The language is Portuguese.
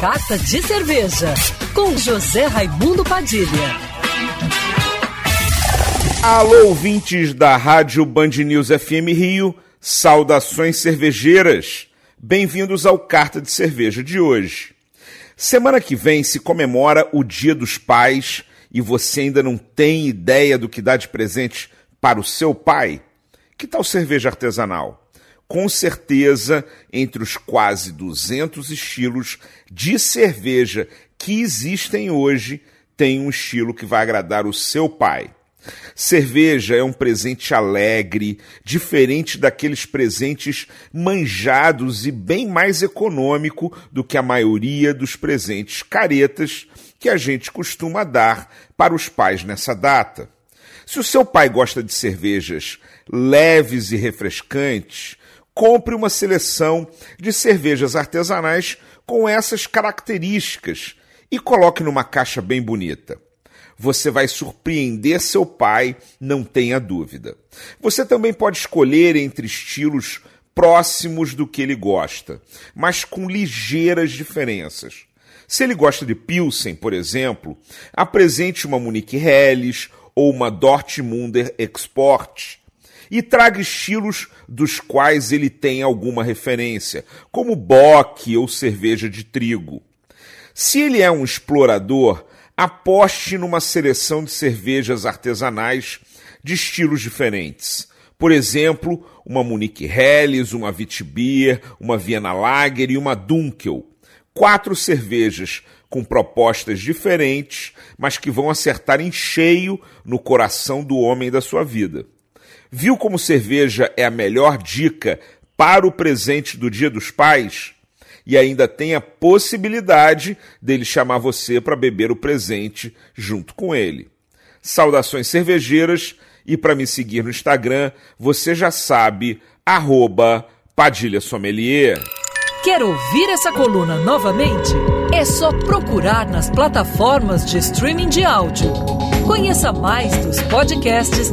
Carta de Cerveja, com José Raimundo Padilha. Alô, ouvintes da Rádio Band News FM Rio, saudações cervejeiras. Bem-vindos ao Carta de Cerveja de hoje. Semana que vem se comemora o Dia dos Pais e você ainda não tem ideia do que dá de presente para o seu pai? Que tal cerveja artesanal? Com certeza, entre os quase 200 estilos de cerveja que existem hoje, tem um estilo que vai agradar o seu pai. Cerveja é um presente alegre, diferente daqueles presentes manjados e bem mais econômico do que a maioria dos presentes caretas que a gente costuma dar para os pais nessa data. Se o seu pai gosta de cervejas leves e refrescantes, compre uma seleção de cervejas artesanais com essas características e coloque numa caixa bem bonita. Você vai surpreender seu pai, não tenha dúvida. Você também pode escolher entre estilos próximos do que ele gosta, mas com ligeiras diferenças. Se ele gosta de Pilsen, por exemplo, apresente uma Munique Helles ou uma Dortmunder Export e traga estilos dos quais ele tem alguma referência, como bock ou cerveja de trigo. Se ele é um explorador, aposte numa seleção de cervejas artesanais de estilos diferentes. Por exemplo, uma Munique Helles, uma Witbier, uma Viena Lager e uma Dunkel. Quatro cervejas com propostas diferentes, mas que vão acertar em cheio no coração do homem da sua vida. Viu como cerveja é a melhor dica para o presente do Dia dos Pais? E ainda tem a possibilidade dele chamar você para beber o presente junto com ele. Saudações cervejeiras e para me seguir no Instagram, você já sabe, arroba Padilha Sommelier. Quer ouvir essa coluna novamente? É só procurar nas plataformas de streaming de áudio. Conheça mais dos podcasts